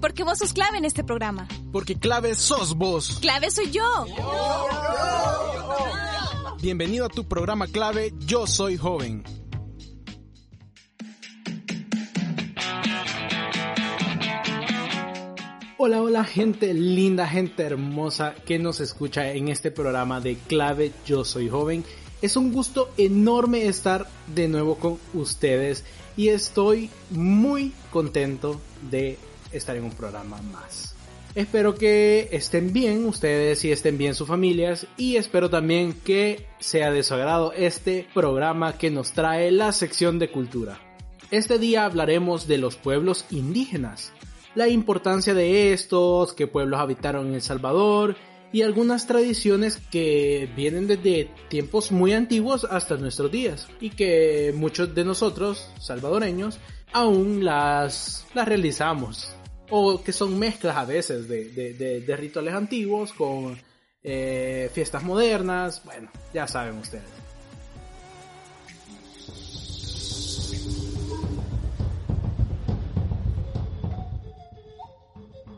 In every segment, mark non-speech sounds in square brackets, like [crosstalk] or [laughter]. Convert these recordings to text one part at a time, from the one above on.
Porque vos sos clave en este programa. Porque clave sos vos. Clave soy yo. Bienvenido a tu programa clave Yo Soy Joven. Hola, hola gente linda, gente hermosa que nos escucha en este programa de clave Yo Soy Joven. Es un gusto enorme estar de nuevo con ustedes y estoy muy contento de estar en un programa más. Espero que estén bien ustedes y estén bien sus familias y espero también que sea de su agrado este programa que nos trae la sección de cultura. Este día hablaremos de los pueblos indígenas, la importancia de estos, qué pueblos habitaron en El Salvador y algunas tradiciones que vienen desde tiempos muy antiguos hasta nuestros días y que muchos de nosotros, salvadoreños, aún las, las realizamos o que son mezclas a veces de, rituales antiguos con eh, fiestas modernas, bueno, ya saben ustedes.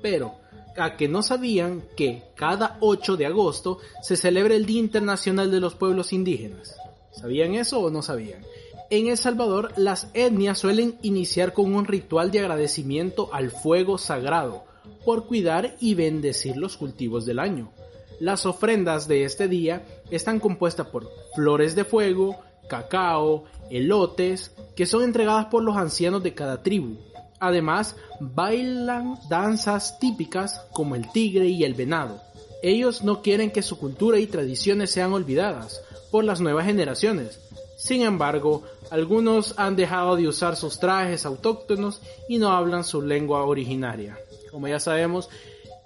Pero, a que no sabían que cada 8 de agosto se celebra el Día Internacional de los Pueblos Indígenas. ¿Sabían eso o no sabían? En El Salvador, las etnias suelen iniciar con un ritual de agradecimiento al fuego sagrado por cuidar y bendecir los cultivos del año. Las ofrendas de este día están compuestas por flores de fuego, cacao, elotes, que son entregadas por los ancianos de cada tribu. Además, bailan danzas típicas como el tigre y el venado. Ellos no quieren que su cultura y tradiciones sean olvidadas por las nuevas generaciones, sin embargo, algunos han dejado de usar sus trajes autóctonos y no hablan su lengua originaria. Como ya sabemos,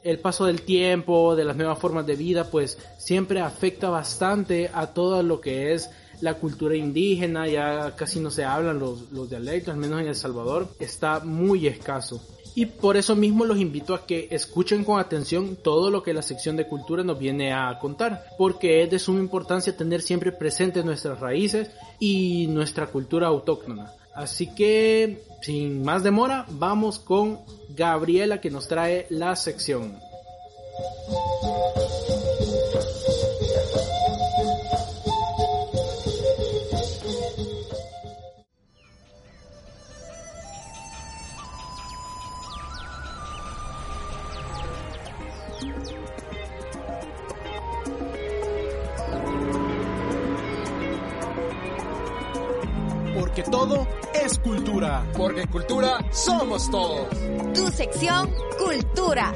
el paso del tiempo, de las nuevas formas de vida, pues siempre afecta bastante a todo lo que es la cultura indígena, ya casi no se hablan los, los dialectos, al menos en El Salvador, está muy escaso. Y por eso mismo los invito a que escuchen con atención todo lo que la sección de cultura nos viene a contar, porque es de suma importancia tener siempre presentes nuestras raíces y nuestra cultura autóctona. Así que, sin más demora, vamos con Gabriela que nos trae la sección. Porque todo es cultura. Porque cultura somos todos. Tu sección Cultura.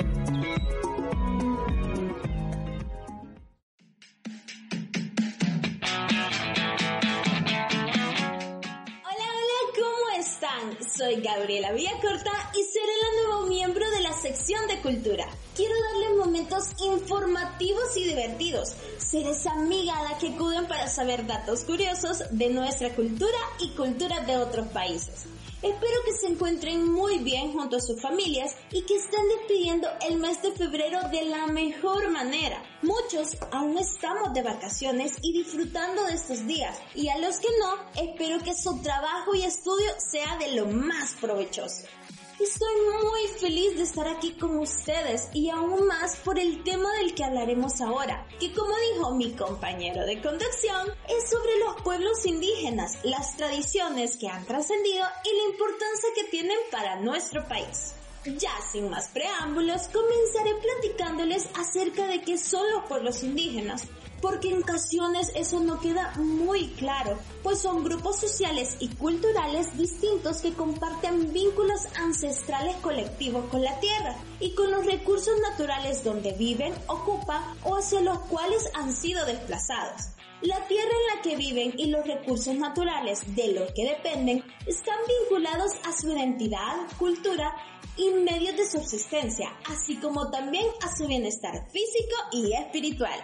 Saber datos curiosos de nuestra cultura y cultura de otros países. Espero que se encuentren muy bien junto a sus familias y que estén despidiendo el mes de febrero de la mejor manera. Muchos aún estamos de vacaciones y disfrutando de estos días y a los que no, espero que su trabajo y estudio sea de lo más provechoso. Estoy muy feliz de estar aquí con ustedes y aún más por el tema del que hablaremos ahora, que como dijo mi compañero de conducción, es sobre los pueblos indígenas, las tradiciones que han trascendido y la importancia que tienen para nuestro país. Ya sin más preámbulos, comenzaré platicándoles acerca de qué son los pueblos indígenas, porque en ocasiones eso no queda muy claro, pues son grupos sociales y culturales distintos que comparten vínculos ancestrales colectivos con la tierra y con los recursos naturales donde viven, ocupan o hacia los cuales han sido desplazados. La tierra en la que viven y los recursos naturales de los que dependen están vinculados a su identidad, cultura y medios de subsistencia, así como también a su bienestar físico y espiritual.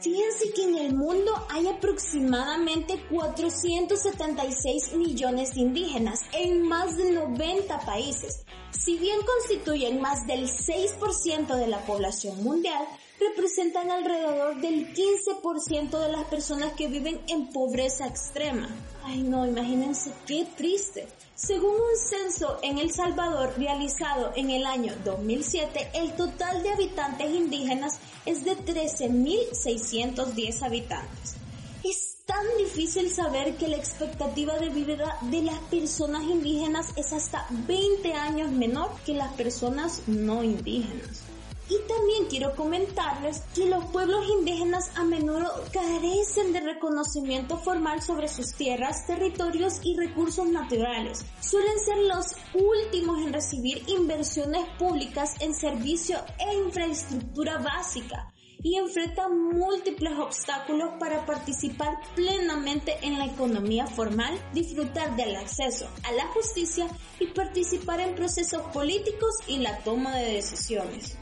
Fíjense que en el mundo hay aproximadamente 476 millones de indígenas en más de 90 países. Si bien constituyen más del 6% de la población mundial, representan alrededor del 15% de las personas que viven en pobreza extrema. Ay no, imagínense qué triste. Según un censo en El Salvador realizado en el año 2007, el total de habitantes indígenas es de 13.610 habitantes. Es tan difícil saber que la expectativa de vida de las personas indígenas es hasta 20 años menor que las personas no indígenas. Y también quiero comentarles que los pueblos indígenas a menudo carecen de reconocimiento formal sobre sus tierras, territorios y recursos naturales. Suelen ser los últimos en recibir inversiones públicas en servicio e infraestructura básica y enfrentan múltiples obstáculos para participar plenamente en la economía formal, disfrutar del acceso a la justicia y participar en procesos políticos y la toma de decisiones.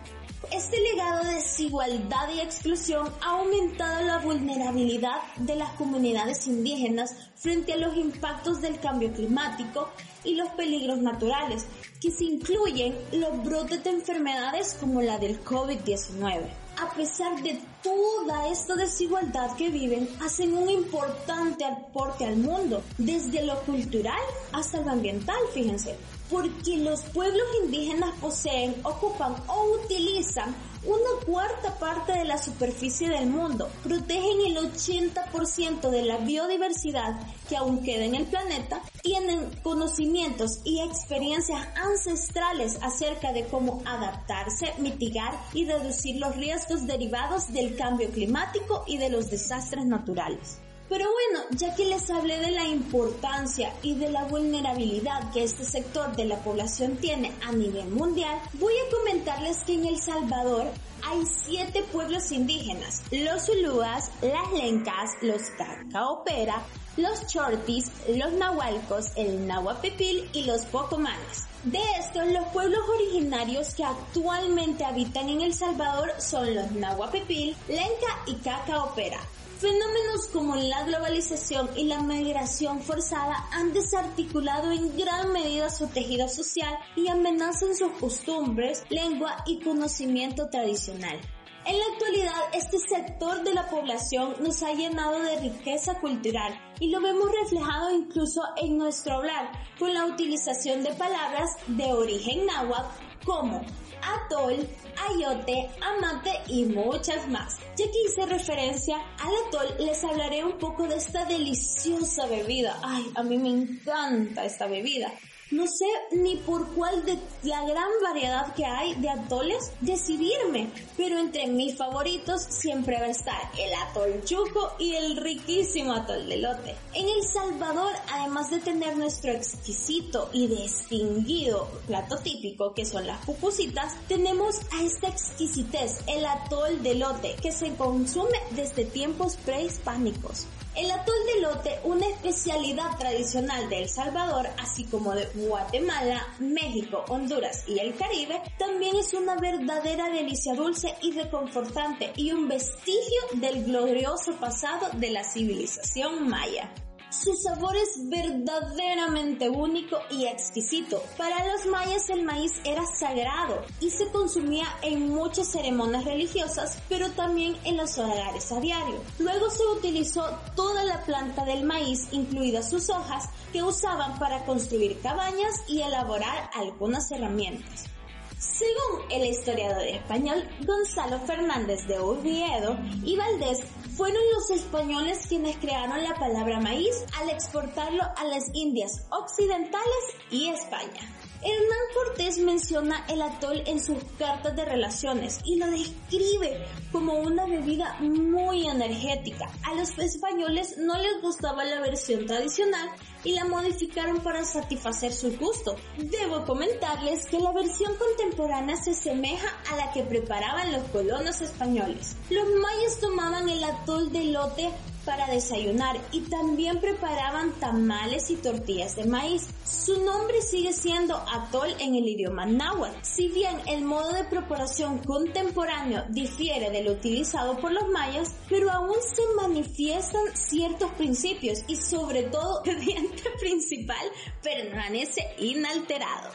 Este legado de desigualdad y exclusión ha aumentado la vulnerabilidad de las comunidades indígenas frente a los impactos del cambio climático y los peligros naturales, que se incluyen los brotes de enfermedades como la del COVID-19. A pesar de toda esta desigualdad que viven, hacen un importante aporte al mundo, desde lo cultural hasta lo ambiental, fíjense. Porque los pueblos indígenas poseen, ocupan o utilizan una cuarta parte de la superficie del mundo, protegen 80% de la biodiversidad que aún queda en el planeta, tienen conocimientos y experiencias ancestrales acerca de cómo adaptarse, mitigar y reducir los riesgos derivados del cambio climático y de los desastres naturales. Pero bueno, ya que les hablé de la importancia y de la vulnerabilidad que este sector de la población tiene a nivel mundial, voy a comentarles que en El Salvador hay siete pueblos indígenas, los Zulúas, las Lencas, los Cacaopera, los Chortis, los Nahualcos, el Nahuapipil y los Pocomanes. De estos, los pueblos originarios que actualmente habitan en El Salvador son los Nahuapipil, Lenca y Cacaopera. Fenómenos como la globalización y la migración forzada han desarticulado en gran medida su tejido social y amenazan sus costumbres, lengua y conocimiento tradicional. En la actualidad, este sector de la población nos ha llenado de riqueza cultural y lo vemos reflejado incluso en nuestro hablar, con la utilización de palabras de origen náhuatl como atol, ayote, amate y muchas más. Ya que hice referencia al atol, les hablaré un poco de esta deliciosa bebida. Ay, a mí me encanta esta bebida. No sé ni por cuál de la gran variedad que hay de atoles decidirme, pero entre mis favoritos siempre va a estar el atol chuco y el riquísimo atol de lote. En El Salvador, además de tener nuestro exquisito y distinguido plato típico que son las pupusitas, tenemos a esta exquisitez, el atol de lote, que se consume desde tiempos prehispánicos. El atol de lote, una especialidad tradicional de El Salvador, así como de Guatemala, México, Honduras y el Caribe, también es una verdadera delicia dulce y reconfortante y un vestigio del glorioso pasado de la civilización maya. Su sabor es verdaderamente único y exquisito. Para los mayas el maíz era sagrado y se consumía en muchas ceremonias religiosas, pero también en los hogares a diario. Luego se utilizó toda la planta del maíz, incluidas sus hojas, que usaban para construir cabañas y elaborar algunas herramientas. Según el historiador español Gonzalo Fernández de Urviedo y Valdés, fueron los españoles quienes crearon la palabra maíz al exportarlo a las Indias Occidentales y España. Hernán Cortés menciona el atol en sus cartas de relaciones y lo describe como una bebida muy energética. A los españoles no les gustaba la versión tradicional y la modificaron para satisfacer su gusto. Debo comentarles que la versión contemporánea se asemeja a la que preparaban los colonos españoles. Los mayas tomaban el atol de lote para desayunar y también preparaban tamales y tortillas de maíz. Su nombre sigue siendo atol en el idioma náhuatl. Si bien el modo de preparación contemporáneo difiere del utilizado por los mayas, pero aún se manifiestan ciertos principios y sobre todo [laughs] el diente principal permanece inalterado.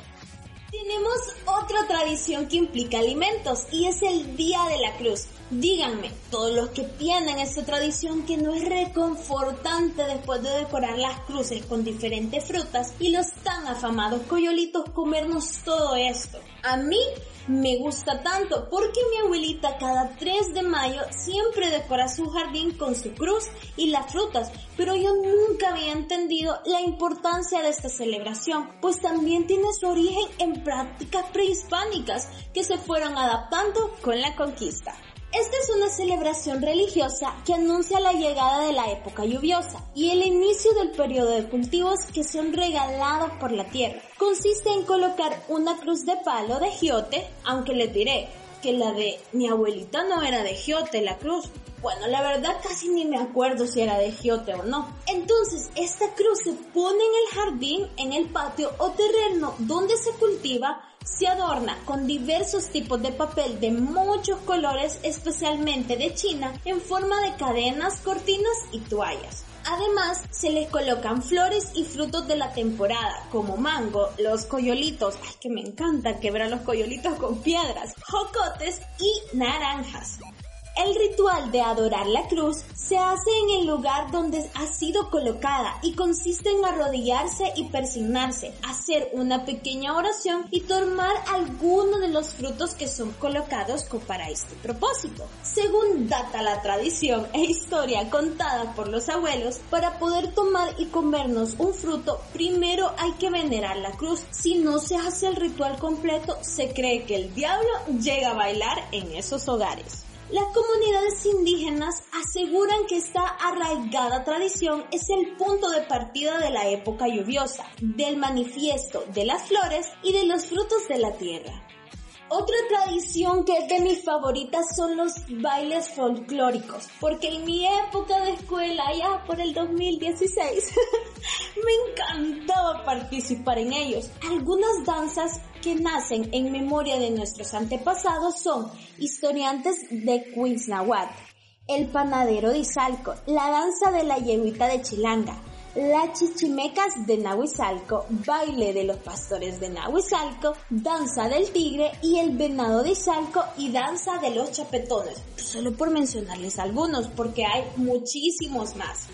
Tenemos otra tradición que implica alimentos y es el Día de la Cruz. Díganme, todos los que tienen esta tradición que no es reconfortante después de decorar las cruces con diferentes frutas y los tan afamados coyolitos comernos todo esto. A mí me gusta tanto porque mi abuelita cada 3 de mayo siempre decora su jardín con su cruz y las frutas, pero yo nunca había entendido la importancia de esta celebración, pues también tiene su origen en prácticas prehispánicas que se fueron adaptando con la conquista. Esta es una celebración religiosa que anuncia la llegada de la época lluviosa y el inicio del periodo de cultivos que son regalados por la tierra. Consiste en colocar una cruz de palo de giote, aunque les diré que la de mi abuelita no era de giote la cruz. Bueno, la verdad casi ni me acuerdo si era de giote o no. Entonces, esta cruz se pone en el jardín, en el patio o terreno donde se cultiva se adorna con diversos tipos de papel de muchos colores, especialmente de China, en forma de cadenas, cortinas y toallas. Además, se les colocan flores y frutos de la temporada, como mango, los coyolitos, ay que me encanta quebrar los coyolitos con piedras, jocotes y naranjas. El ritual de adorar la cruz se hace en el lugar donde ha sido colocada y consiste en arrodillarse y persignarse, hacer una pequeña oración y tomar alguno de los frutos que son colocados para este propósito. Según data la tradición e historia contada por los abuelos, para poder tomar y comernos un fruto, primero hay que venerar la cruz. Si no se hace el ritual completo, se cree que el diablo llega a bailar en esos hogares. Las comunidades indígenas aseguran que esta arraigada tradición es el punto de partida de la época lluviosa, del manifiesto de las flores y de los frutos de la tierra. Otra tradición que es de mis favoritas son los bailes folclóricos, porque en mi época de escuela, ya por el 2016, [laughs] me encantaba participar en ellos. Algunas danzas que nacen en memoria de nuestros antepasados son historiantes de Cuiznahuat, el panadero de Izalco, la danza de la yeguita de Chilanga, las chichimecas de Nahuizalco, baile de los pastores de Nahuizalco, danza del tigre y el venado de Izalco y danza de los chapetones. Solo por mencionarles algunos, porque hay muchísimos más.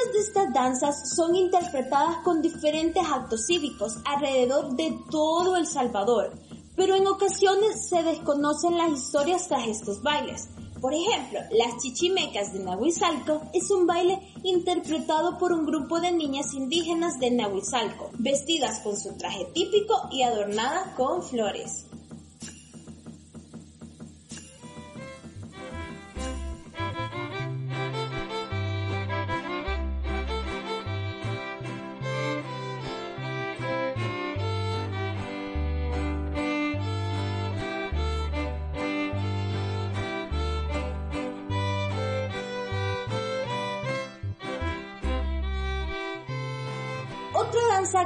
Muchas de estas danzas son interpretadas con diferentes actos cívicos alrededor de todo El Salvador, pero en ocasiones se desconocen las historias tras estos bailes. Por ejemplo, las chichimecas de Nahuizalco es un baile interpretado por un grupo de niñas indígenas de Nahuizalco, vestidas con su traje típico y adornadas con flores.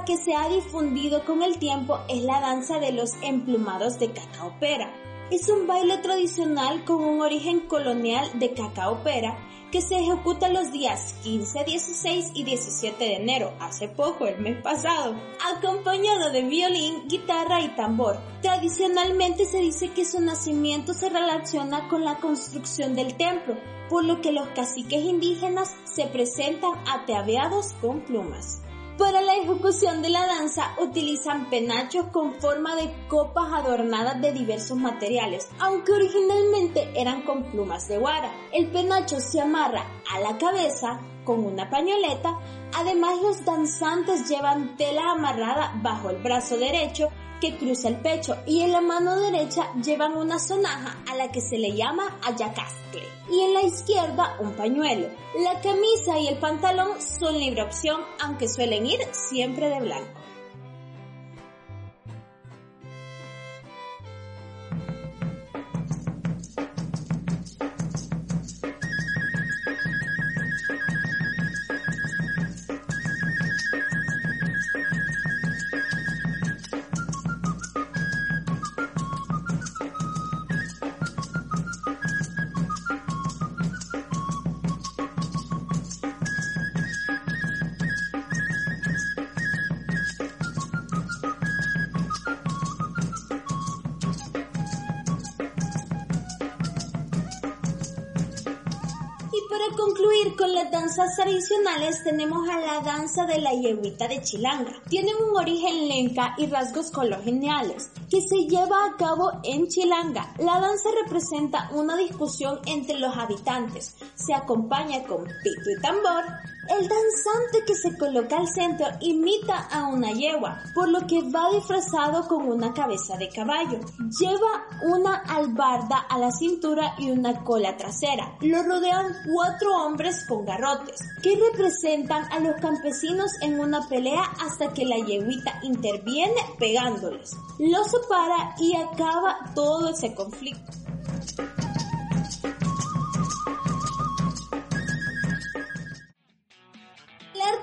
Que se ha difundido con el tiempo es la danza de los emplumados de cacaopera. Es un baile tradicional con un origen colonial de cacaopera que se ejecuta los días 15, 16 y 17 de enero, hace poco, el mes pasado, acompañado de violín, guitarra y tambor. Tradicionalmente se dice que su nacimiento se relaciona con la construcción del templo, por lo que los caciques indígenas se presentan ataviados con plumas. Para la ejecución de la danza utilizan penachos con forma de copas adornadas de diversos materiales, aunque originalmente eran con plumas de guara. El penacho se amarra a la cabeza con una pañoleta, además los danzantes llevan tela amarrada bajo el brazo derecho que cruza el pecho y en la mano derecha llevan una sonaja a la que se le llama ayacastle y en la izquierda un pañuelo. La camisa y el pantalón son libre opción aunque suelen ir siempre de blanco. Tradicionales tenemos a la danza de la yeguita de Chilanga. Tienen un origen lenca y rasgos coloniales que se lleva a cabo en Chilanga. La danza representa una discusión entre los habitantes. Se acompaña con pito y tambor. El danzante que se coloca al centro imita a una yegua, por lo que va disfrazado con una cabeza de caballo. Lleva una albarda a la cintura y una cola trasera. Lo rodean cuatro hombres con garrotes, que representan a los campesinos en una pelea hasta que la yeguita interviene pegándoles. Los separa y acaba todo ese conflicto.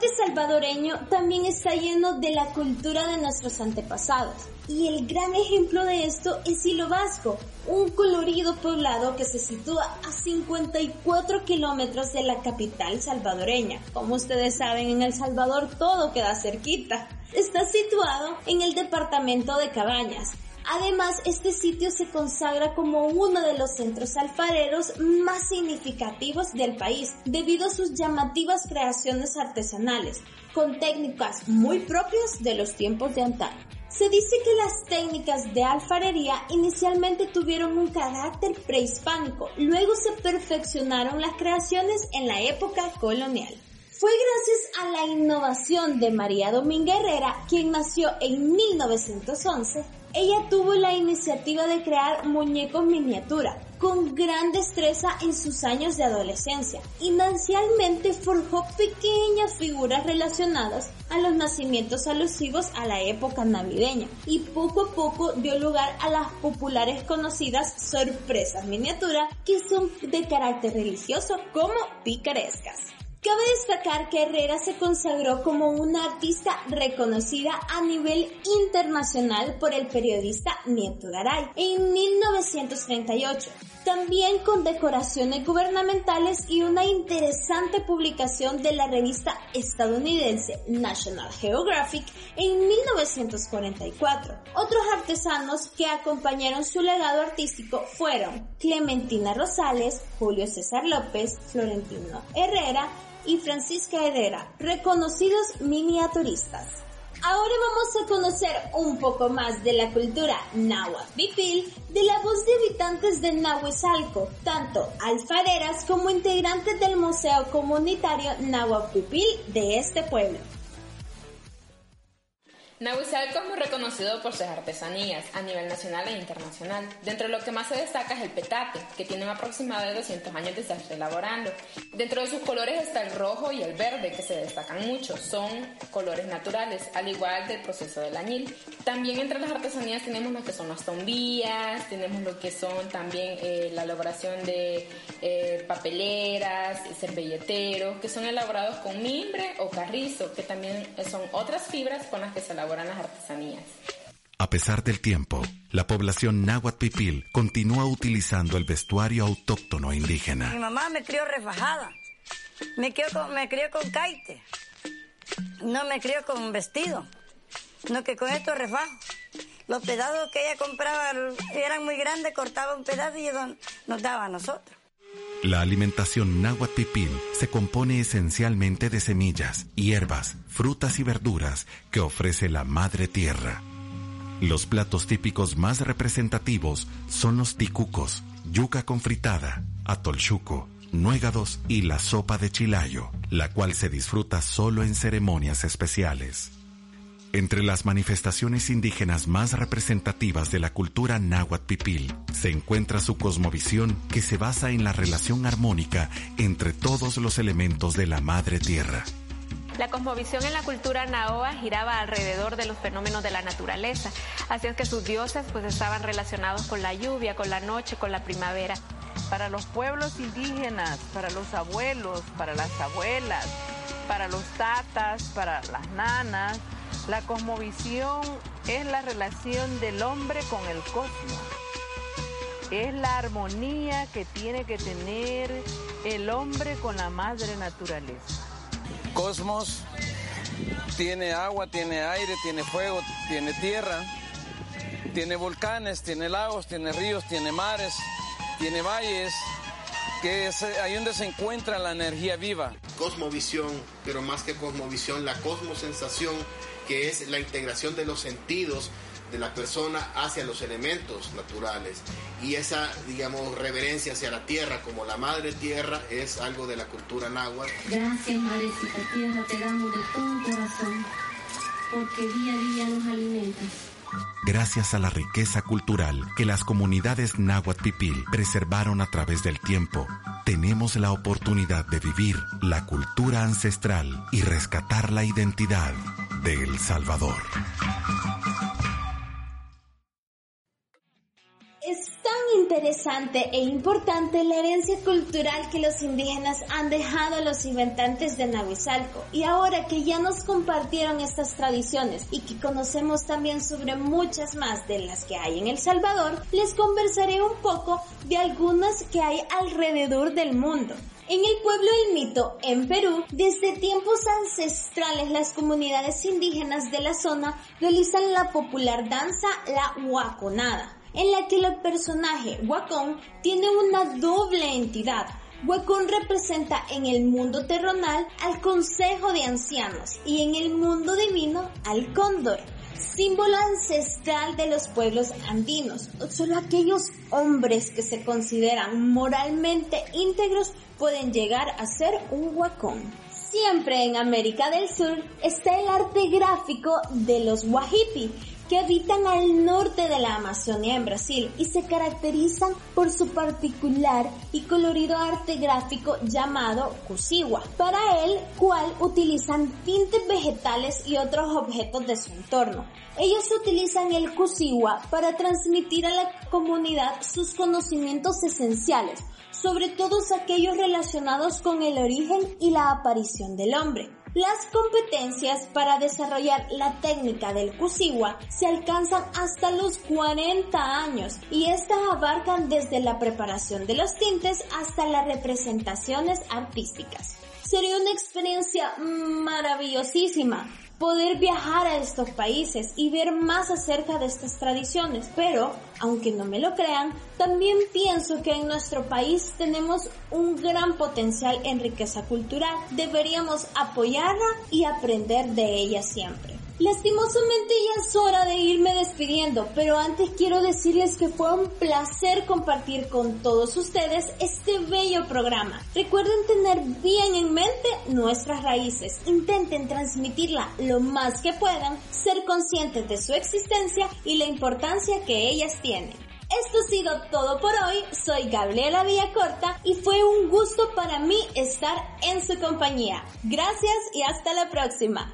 Arte salvadoreño también está lleno de la cultura de nuestros antepasados. Y el gran ejemplo de esto es Hilo Vasco, un colorido poblado que se sitúa a 54 kilómetros de la capital salvadoreña. Como ustedes saben, en El Salvador todo queda cerquita. Está situado en el departamento de Cabañas, Además, este sitio se consagra como uno de los centros alfareros más significativos del país, debido a sus llamativas creaciones artesanales, con técnicas muy propias de los tiempos de antaño. Se dice que las técnicas de alfarería inicialmente tuvieron un carácter prehispánico, luego se perfeccionaron las creaciones en la época colonial. Fue gracias a la innovación de María Dominga Herrera, quien nació en 1911, ella tuvo la iniciativa de crear muñecos miniatura con gran destreza en sus años de adolescencia. Inicialmente forjó pequeñas figuras relacionadas a los nacimientos alusivos a la época navideña y poco a poco dio lugar a las populares conocidas sorpresas miniatura que son de carácter religioso como picarescas. Cabe destacar que Herrera se consagró como una artista reconocida a nivel internacional por el periodista Nieto Garay en 1938, también con decoraciones gubernamentales y una interesante publicación de la revista estadounidense National Geographic en 1944. Otros artesanos que acompañaron su legado artístico fueron Clementina Rosales, Julio César López, Florentino Herrera, y Francisca Herrera, reconocidos miniaturistas. Ahora vamos a conocer un poco más de la cultura náhuatl de la voz de habitantes de Nahuizalco, tanto alfareras como integrantes del Museo Comunitario Náhuatl de este pueblo. Nahuizalco es muy reconocido por sus artesanías a nivel nacional e internacional. Dentro de lo que más se destaca es el petate, que tiene un aproximado de 200 años de estarse elaborando. Dentro de sus colores está el rojo y el verde, que se destacan mucho. Son colores naturales, al igual del proceso del añil. También entre las artesanías tenemos lo que son las tombías, tenemos lo que son también eh, la elaboración de eh, papeleras, servilleteros, que son elaborados con mimbre o carrizo, que también son otras fibras con las que se elaboran las artesanías. A pesar del tiempo, la población náhuatl pipil continúa utilizando el vestuario autóctono indígena. Mi mamá me crió refajada, me crió con, me crió con caite, no me crió con vestido, no que con estos refajos. Los pedazos que ella compraba eran muy grandes, cortaba un pedazo y nos daba a nosotros. La alimentación náhuatl pipil se compone esencialmente de semillas, hierbas, frutas y verduras que ofrece la madre tierra. Los platos típicos más representativos son los ticucos, yuca con fritada, atolchuco, nuegados y la sopa de chilayo, la cual se disfruta solo en ceremonias especiales. Entre las manifestaciones indígenas más representativas de la cultura náhuatl pipil se encuentra su cosmovisión que se basa en la relación armónica entre todos los elementos de la madre tierra. La cosmovisión en la cultura naoa giraba alrededor de los fenómenos de la naturaleza, así es que sus dioses pues estaban relacionados con la lluvia, con la noche, con la primavera. Para los pueblos indígenas, para los abuelos, para las abuelas, para los tatas, para las nanas, la cosmovisión es la relación del hombre con el cosmos. Es la armonía que tiene que tener el hombre con la madre naturaleza. Cosmos tiene agua, tiene aire, tiene fuego, tiene tierra, tiene volcanes, tiene lagos, tiene ríos, tiene mares, tiene valles, que es ahí donde se encuentra la energía viva. Cosmovisión, pero más que cosmovisión, la cosmosensación, que es la integración de los sentidos de la persona hacia los elementos naturales y esa digamos reverencia hacia la tierra como la madre tierra es algo de la cultura náhuatl. Gracias madrecita tierra te damos de todo corazón porque día a día nos alimentas. Gracias a la riqueza cultural que las comunidades náhuatl pipil preservaron a través del tiempo, tenemos la oportunidad de vivir la cultura ancestral y rescatar la identidad de El Salvador. Es tan interesante e importante la herencia cultural que los indígenas han dejado a los inventantes de Nahuizalco. Y ahora que ya nos compartieron estas tradiciones y que conocemos también sobre muchas más de las que hay en El Salvador, les conversaré un poco de algunas que hay alrededor del mundo. En el pueblo del mito, en Perú, desde tiempos ancestrales las comunidades indígenas de la zona realizan la popular danza la huaconada en la que el personaje Wacón tiene una doble entidad. Wacón representa en el mundo terrenal al Consejo de Ancianos y en el mundo divino al Cóndor, símbolo ancestral de los pueblos andinos. Solo aquellos hombres que se consideran moralmente íntegros pueden llegar a ser un Wacón. Siempre en América del Sur está el arte gráfico de los Wahipi, que habitan al norte de la Amazonia en Brasil y se caracterizan por su particular y colorido arte gráfico llamado cusigua, para el cual utilizan tintes vegetales y otros objetos de su entorno. Ellos utilizan el cusigua para transmitir a la comunidad sus conocimientos esenciales, sobre todos aquellos relacionados con el origen y la aparición del hombre. Las competencias para desarrollar la técnica del kusiwa se alcanzan hasta los 40 años y estas abarcan desde la preparación de los tintes hasta las representaciones artísticas. Sería una experiencia maravillosísima poder viajar a estos países y ver más acerca de estas tradiciones. Pero, aunque no me lo crean, también pienso que en nuestro país tenemos un gran potencial en riqueza cultural. Deberíamos apoyarla y aprender de ella siempre. Lastimosamente ya es hora de irme despidiendo, pero antes quiero decirles que fue un placer compartir con todos ustedes este bello programa. Recuerden tener bien en mente nuestras raíces, intenten transmitirla lo más que puedan, ser conscientes de su existencia y la importancia que ellas tienen. Esto ha sido todo por hoy, soy Gabriela Villacorta y fue un gusto para mí estar en su compañía. Gracias y hasta la próxima.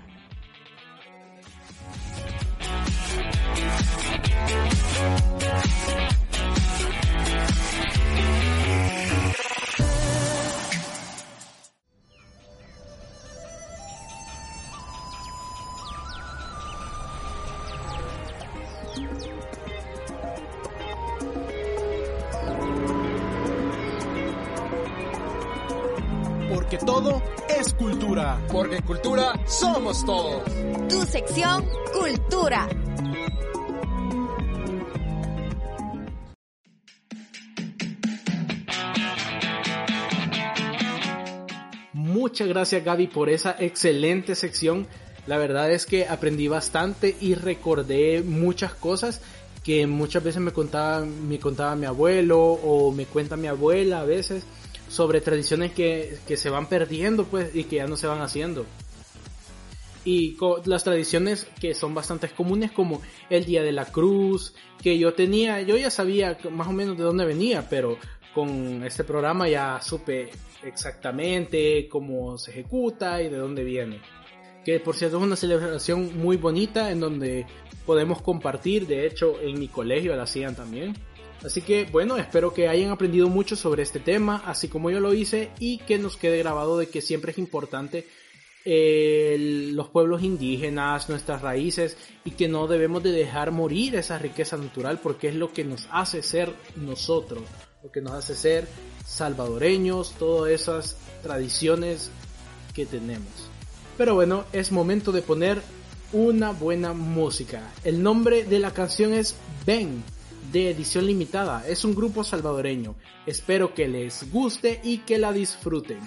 Porque todo es cultura. Porque cultura somos todos. Tu sección Cultura. Muchas gracias Gaby por esa excelente sección. La verdad es que aprendí bastante y recordé muchas cosas que muchas veces me contaba, me contaba mi abuelo o me cuenta mi abuela a veces sobre tradiciones que, que se van perdiendo pues y que ya no se van haciendo. Y las tradiciones que son bastante comunes como el Día de la Cruz, que yo tenía, yo ya sabía más o menos de dónde venía, pero con este programa ya supe exactamente cómo se ejecuta y de dónde viene. Que por cierto es una celebración muy bonita en donde podemos compartir, de hecho en mi colegio la hacían también. Así que bueno, espero que hayan aprendido mucho sobre este tema, así como yo lo hice, y que nos quede grabado de que siempre es importante los pueblos indígenas, nuestras raíces, y que no debemos de dejar morir esa riqueza natural porque es lo que nos hace ser nosotros, lo que nos hace ser salvadoreños, todas esas tradiciones que tenemos. Pero bueno, es momento de poner una buena música. El nombre de la canción es Ben de edición limitada. Es un grupo salvadoreño. Espero que les guste y que la disfruten.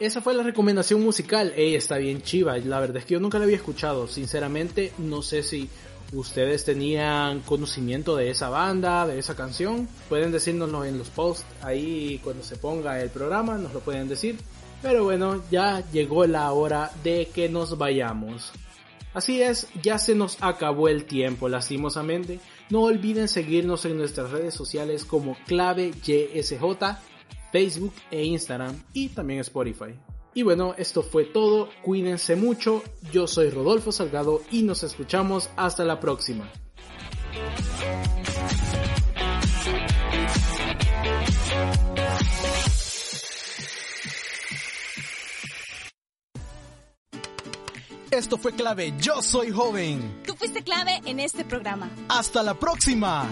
Esa fue la recomendación musical. Ey, está bien chiva. La verdad es que yo nunca la había escuchado. Sinceramente, no sé si ustedes tenían conocimiento de esa banda, de esa canción. Pueden decírnoslo en los posts. Ahí cuando se ponga el programa nos lo pueden decir. Pero bueno, ya llegó la hora de que nos vayamos. Así es, ya se nos acabó el tiempo, lastimosamente. No olviden seguirnos en nuestras redes sociales como clave YSJ, Facebook e Instagram y también Spotify. Y bueno, esto fue todo, cuídense mucho, yo soy Rodolfo Salgado y nos escuchamos hasta la próxima. Esto fue clave. Yo soy joven. Tú fuiste clave en este programa. Hasta la próxima.